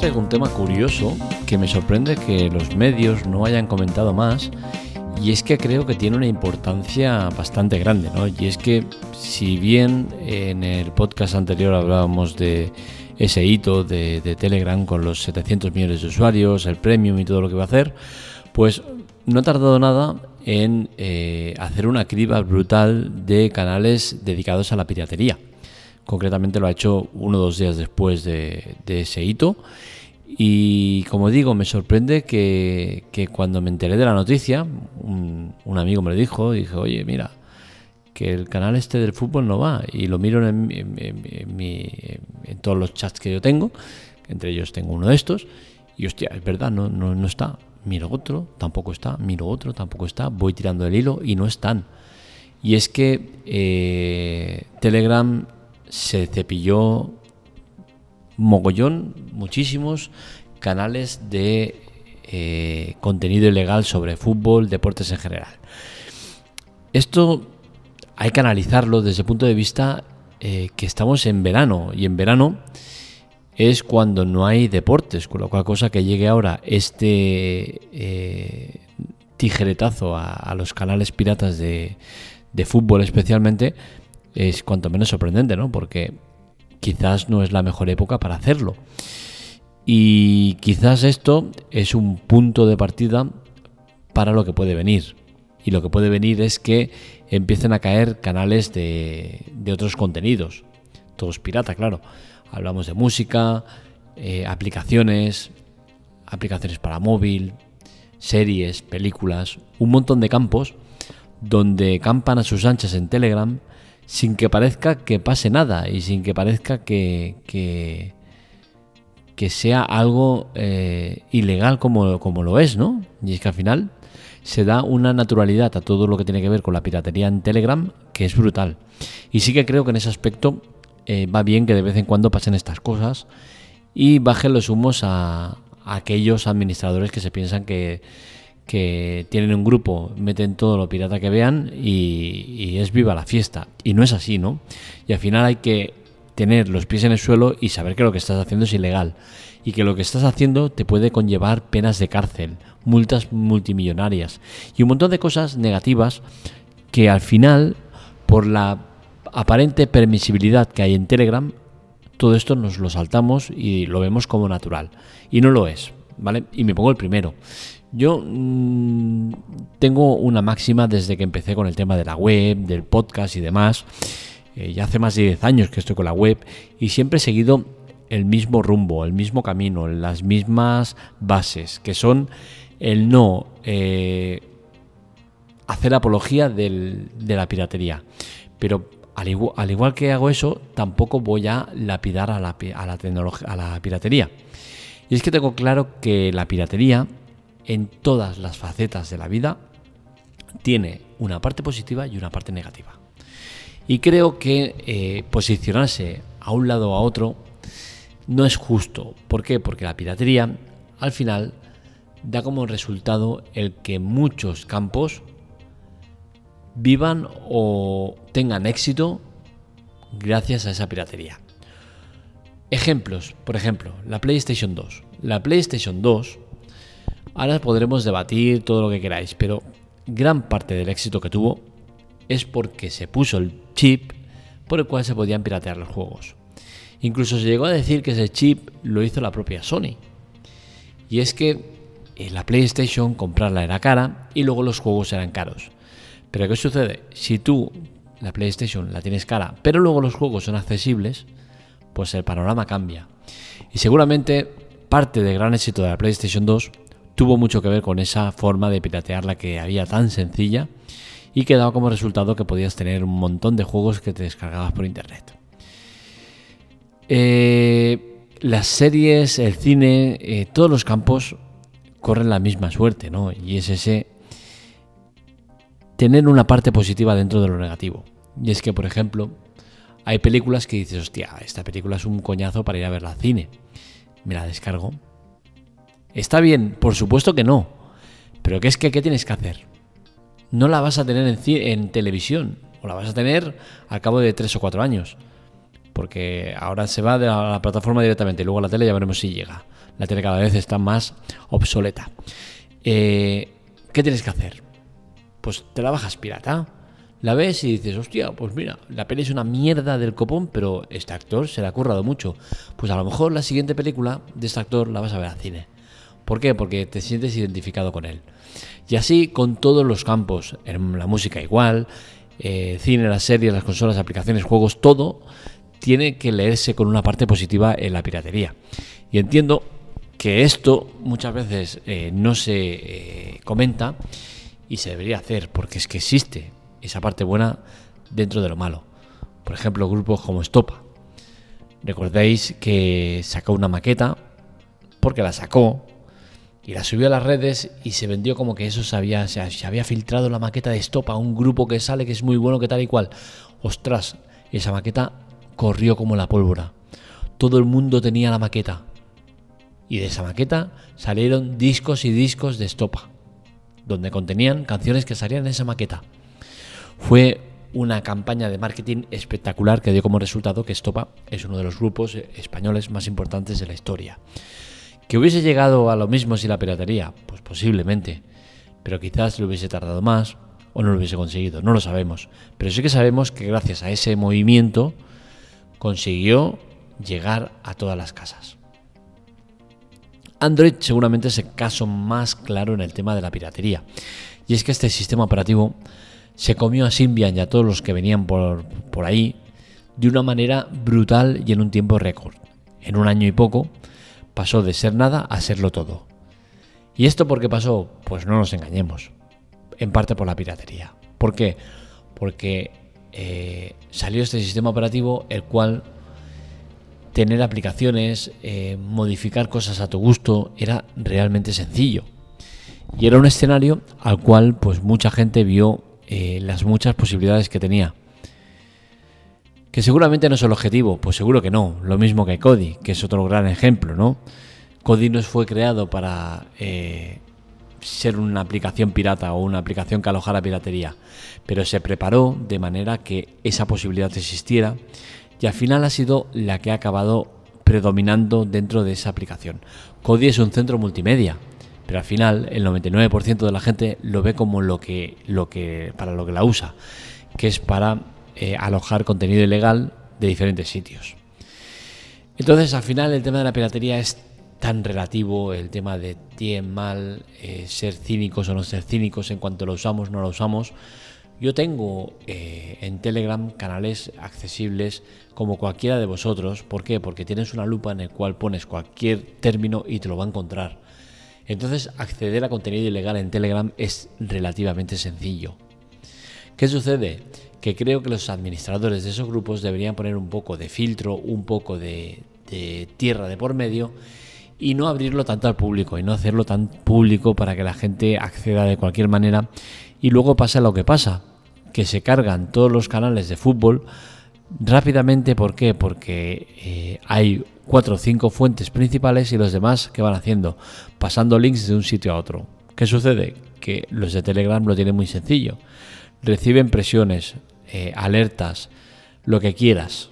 traigo un tema curioso que me sorprende que los medios no hayan comentado más y es que creo que tiene una importancia bastante grande, ¿no? Y es que si bien en el podcast anterior hablábamos de ese hito de, Telegram con los 700 millones de usuarios, el premium y todo lo que va a hacer, pues no ha tardado nada en eh, hacer una criba brutal de canales dedicados a la piratería. Concretamente lo ha hecho uno o dos días después de, ese hito. Y como digo, me sorprende que, cuando me enteré de la noticia, un, amigo me lo dijo, dije, oye, mira, que el canal este del fútbol no va. Y lo miro en, en, todos los chats que yo tengo, entre ellos tengo uno de estos, y hostia, es verdad, no, no, no está. Miro otro, tampoco está, miro otro, tampoco está, voy tirando el hilo y no están. Y es que eh, Telegram se cepilló mogollón, muchísimos canales de eh, contenido ilegal sobre fútbol, deportes en general. Esto hay que analizarlo desde el punto de vista eh, que estamos en verano y en verano es cuando no hay deportes, con lo cual cosa que llegue ahora este eh, tijeretazo a, los canales piratas de, de fútbol especialmente, es cuanto menos sorprendente, ¿no? Porque quizás no es la mejor época para hacerlo. Y quizás esto es un punto de partida para lo que puede venir. Y lo que puede venir es que empiecen a caer canales de, otros contenidos. Todos pirata, claro. Hablamos de música, eh, aplicaciones, aplicaciones para móvil, series, películas, un montón de campos donde campan a sus anchas en Telegram sin que parezca que pase nada y sin que parezca que, que, sea algo eh, ilegal como, como lo es, ¿no? Y es que al final se da una naturalidad a todo lo que tiene que ver con la piratería en Telegram que es brutal. Y sí que creo que en ese aspecto eh, va bien que de vez en cuando pasen estas cosas y bajen los humos a aquellos administradores que se piensan que que tienen un grupo, meten todo lo pirata que vean y, es viva la fiesta. Y no es así, ¿no? Y al final hay que tener los pies en el suelo y saber que lo que estás haciendo es ilegal. Y que lo que estás haciendo te puede conllevar penas de cárcel, multas multimillonarias y un montón de cosas negativas que al final, por la aparente permisibilidad que hay en Telegram, todo esto nos lo saltamos y lo vemos como natural. Y no lo es, ¿vale? Y me pongo el primero. Yo mm, tengo una máxima desde que empecé con el tema de la web, del podcast y demás. Eh, ya hace más de 10 años que estoy con la web y siempre he seguido el mismo rumbo, el mismo camino, las mismas bases, que son el no eh, hacer apología de la piratería. Pero al igual, que hago eso, tampoco voy a lapidar a la, a a la piratería. Y es que tengo claro que la piratería en todas las facetas de la vida tiene una parte positiva y una parte negativa. Y creo que eh, posicionarse a un lado o a otro no es justo. ¿Por qué? Porque la piratería al final da como resultado el que muchos campos vivan o tengan éxito gracias a esa piratería. Ejemplos, por ejemplo, la PlayStation 2. La PlayStation 2 Ahora podremos debatir todo lo que queráis, pero gran parte del éxito que tuvo es porque se puso el chip por el cual se podían piratear los juegos. Incluso se llegó a decir que ese chip lo hizo la propia Sony. Y es que la PlayStation comprarla era cara y luego los juegos eran caros. Pero ¿qué sucede? Si tú la PlayStation la tienes cara, pero luego los juegos son accesibles, pues el panorama cambia. Y seguramente parte del gran éxito de la PlayStation 2 tuvo mucho que ver con esa forma de piratearla que había tan sencilla y que daba como resultado que podías tener un montón de juegos que te descargabas por internet. Eh, las series, el cine, eh, todos los campos corren la misma suerte, ¿no? Y es ese tener una parte positiva dentro de lo negativo. Y es que, por ejemplo, hay películas que dices, hostia, esta película es un coñazo para ir a verla al cine. Me la descargo ¿Está bien? Por supuesto que no. Pero ¿qué es que qué tienes que hacer? No la vas a tener en, televisión, o la vas a tener al cabo de tres o cuatro años. Porque ahora se va de la, plataforma directamente y luego la tele ya veremos si llega. La tele cada vez está más obsoleta. Eh, ¿Qué tienes que hacer? Pues te la bajas pirata. La ves y dices, hostia, pues mira, la peli es una mierda del copón, pero este actor se le ha currado mucho. Pues a lo mejor la siguiente película de este actor la vas a ver al cine. ¿Por qué? Porque te sientes identificado con él. Y así con todos los campos, en la música igual, eh, cine, las series, las consolas, aplicaciones, juegos, todo tiene que leerse con una parte positiva en la piratería. Y entiendo que esto muchas veces eh, no se eh, comenta y se debería hacer, porque es que existe esa parte buena dentro de lo malo. Por ejemplo, grupos como Estopa. Recordéis que sacó una maqueta, porque la sacó, y la subió a las redes y se vendió como que eso se había, se, había filtrado la maqueta de Estopa, un grupo que sale que es muy bueno, que tal y cual. Ostras, esa maqueta corrió como la pólvora. Todo el mundo tenía la maqueta. Y de esa maqueta salieron discos y discos de Estopa, donde contenían canciones que salían en esa maqueta. Fue una campaña de marketing espectacular que dio como resultado que Estopa es uno de los grupos españoles más importantes de la historia. ¿Que hubiese llegado a lo mismo si la piratería? Pues posiblemente, pero quizás lo hubiese tardado más o no lo hubiese conseguido, no lo sabemos. Pero sí que sabemos que gracias a ese movimiento consiguió llegar a todas las casas. Android seguramente es el caso más claro en el tema de la piratería. Y es que este sistema operativo se comió a Symbian y a todos los que venían por, por ahí de una manera brutal y en un tiempo récord. En un año y poco pasó de ser nada a serlo todo. ¿Y esto por qué pasó? Pues no nos engañemos. En parte por la piratería. ¿Por qué? Porque eh, salió este sistema operativo el cual tener aplicaciones, eh, modificar cosas a tu gusto, era realmente sencillo. Y era un escenario al cual pues mucha gente vio eh, las muchas posibilidades que tenía. Que seguramente no es el objetivo, pues seguro que no. Lo mismo que Kodi, que es otro gran ejemplo, ¿no? Kodi no fue creado para eh, ser una aplicación pirata o una aplicación que alojara piratería, pero se preparó de manera que esa posibilidad existiera y al final ha sido la que ha acabado predominando dentro de esa aplicación. Kodi es un centro multimedia, pero al final el 99% de la gente lo ve como lo que, lo que, para lo que la usa, que es para eh, alojar contenido ilegal de diferentes sitios. Entonces, al final, el tema de la piratería es tan relativo, el tema de bien, mal, eh, ser cínicos o no ser cínicos en cuanto lo usamos, no lo usamos. Yo tengo eh, en Telegram canales accesibles como cualquiera de vosotros. ¿Por qué? Porque tienes una lupa en el cual pones cualquier término y te lo va a encontrar. Entonces, acceder a contenido ilegal en Telegram es relativamente sencillo. ¿Qué sucede? Que creo que los administradores de esos grupos deberían poner un poco de filtro, un poco de, tierra de por medio y no abrirlo tanto al público y no hacerlo tan público para que la gente acceda de cualquier manera y luego pasa lo que pasa, que se cargan todos los canales de fútbol rápidamente, ¿por qué? Porque eh, hay cuatro o cinco fuentes principales y los demás que van haciendo, pasando links de un sitio a otro. ¿Qué sucede? Que los de Telegram lo tienen muy sencillo. Reciben presiones, eh, alertas, lo que quieras,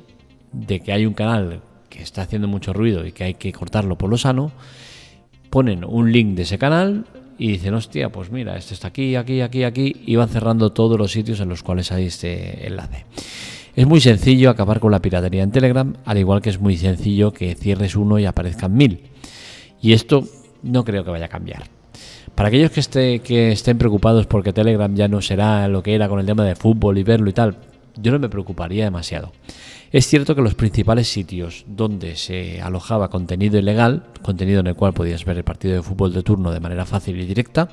de que hay un canal que está haciendo mucho ruido y que hay que cortarlo por lo sano, ponen un link de ese canal y dicen, hostia, pues mira, este está aquí, aquí, aquí, aquí, y van cerrando todos los sitios en los cuales hay este enlace. Es muy sencillo acabar con la piratería en Telegram, al igual que es muy sencillo que cierres uno y aparezcan mil. Y esto no creo que vaya a cambiar. Para aquellos que, esté, que estén preocupados porque Telegram ya no será lo que era con el tema de fútbol y verlo y tal, yo no me preocuparía demasiado. Es cierto que los principales sitios donde se alojaba contenido ilegal, contenido en el cual podías ver el partido de fútbol de turno de manera fácil y directa,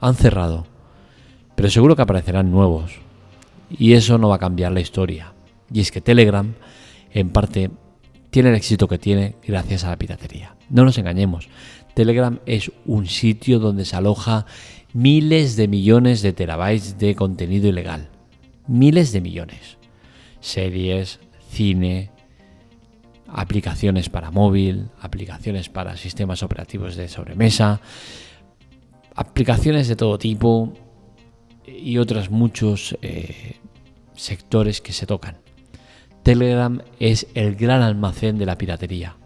han cerrado. Pero seguro que aparecerán nuevos. Y eso no va a cambiar la historia. Y es que Telegram, en parte, tiene el éxito que tiene gracias a la piratería. No nos engañemos. Telegram es un sitio donde se aloja miles de millones de terabytes de contenido ilegal. Miles de millones. Series, cine, aplicaciones para móvil, aplicaciones para sistemas operativos de sobremesa, aplicaciones de todo tipo y otros muchos eh, sectores que se tocan. Telegram es el gran almacén de la piratería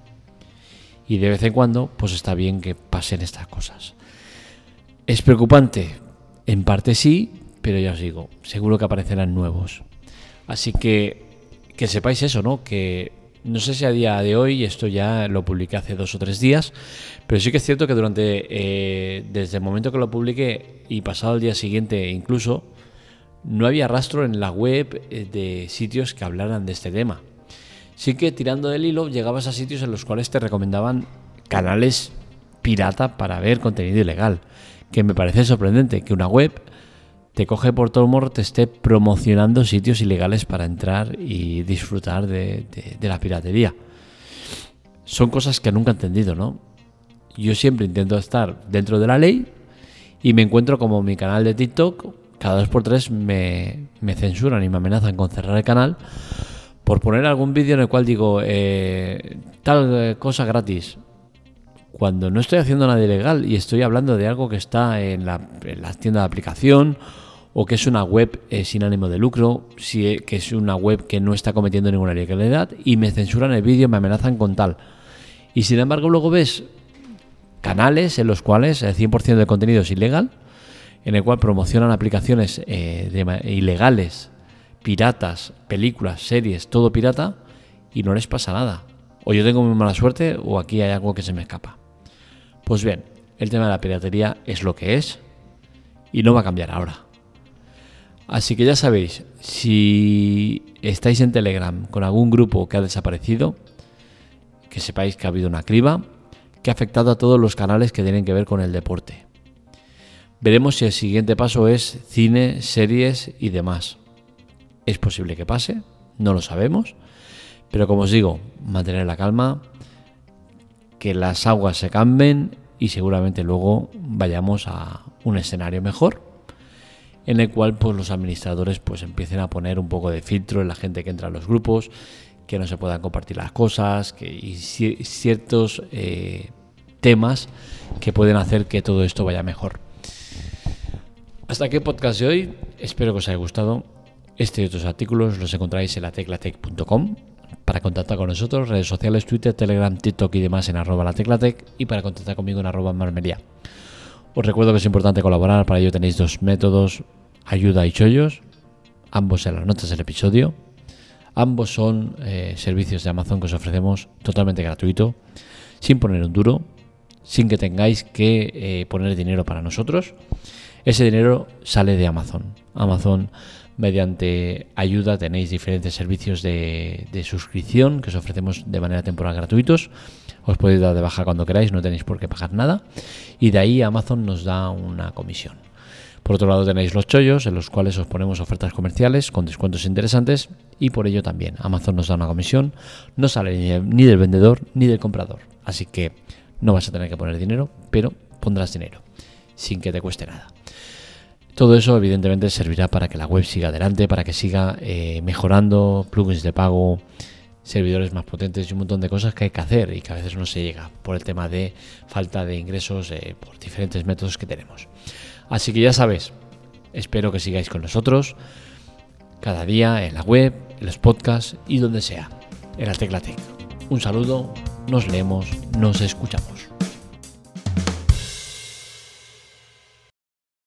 Y de vez en cuando, pues está bien que pasen estas cosas. ¿Es preocupante? En parte sí, pero ya os digo, seguro que aparecerán nuevos. Así que que sepáis eso, ¿no? Que no sé si a día de hoy, esto ya lo publiqué hace dos o tres días, pero sí que es cierto que durante, eh, desde el momento que lo publiqué y pasado el día siguiente incluso, no había rastro en la web eh, de sitios que hablaran de este tema. Sí que tirando del hilo llegabas a sitios en los cuales te recomendaban canales pirata para ver contenido ilegal, que me parece sorprendente que una web te coge por todo morro, te esté promocionando sitios ilegales para entrar y disfrutar de, la piratería. Son cosas que nunca he entendido, ¿no? Yo siempre intento estar dentro de la ley y me encuentro como mi canal de TikTok, cada dos por tres me, censuran y me amenazan con cerrar el canal por poner algún vídeo en el cual digo eh, tal cosa gratis cuando no estoy haciendo nada ilegal y estoy hablando de algo que está en la, en la tienda de aplicación o que es una web eh, sin ánimo de lucro, si, eh, que es una web que no está cometiendo ninguna ilegalidad y me censuran el vídeo, me amenazan con tal. Y sin embargo luego ves canales en los cuales el 100% del contenido es ilegal, en el cual promocionan aplicaciones eh, ilegales, piratas, películas, series, todo pirata, y no les pasa nada. O yo tengo muy mala suerte o aquí hay algo que se me escapa. Pues bien, el tema de la piratería es lo que es y no va a cambiar ahora. Así que ya sabéis, si estáis en Telegram con algún grupo que ha desaparecido, que sepáis que ha habido una criba que ha afectado a todos los canales que tienen que ver con el deporte. Veremos si el siguiente paso es cine, series y demás. Es posible que pase, no lo sabemos, pero como os digo, mantener la calma, que las aguas se cambien y seguramente luego vayamos a un escenario mejor en el cual pues los administradores pues empiecen a poner un poco de filtro en la gente que entra a los grupos, que no se puedan compartir las cosas, que y ciertos eh, temas que pueden hacer que todo esto vaya mejor. Hasta aquí el podcast de hoy, espero que os haya gustado. Este y otros artículos los encontráis en la teclatec.com. Para contactar con nosotros, redes sociales, Twitter, Telegram, TikTok y demás en arroba la teclatec y para contactar conmigo en arroba marmería. Os recuerdo que es importante colaborar, para ello tenéis dos métodos, ayuda y chollos, ambos en las notas del episodio. Ambos son eh, servicios de Amazon que os ofrecemos totalmente gratuito, sin poner un duro, sin que tengáis que eh, poner dinero para nosotros. Ese dinero sale de Amazon. Amazon, mediante ayuda, tenéis diferentes servicios de, suscripción que os ofrecemos de manera temporal gratuitos. Os podéis dar de baja cuando queráis, no tenéis por qué pagar nada. Y de ahí Amazon nos da una comisión. Por otro lado tenéis los chollos, en los cuales os ponemos ofertas comerciales con descuentos interesantes y por ello también Amazon nos da una comisión, no sale ni del vendedor ni del comprador. Así que no vas a tener que poner dinero, pero pondrás dinero sin que te cueste nada. Todo eso evidentemente servirá para que la web siga adelante, para que siga eh, mejorando, plugins de pago, servidores más potentes y un montón de cosas que hay que hacer y que a veces no se llega por el tema de falta de ingresos eh, por diferentes métodos que tenemos. Así que ya sabes, espero que sigáis con nosotros cada día en la web, en los podcasts y donde sea, en la Tecla Tech. Un saludo, nos leemos, nos escuchamos.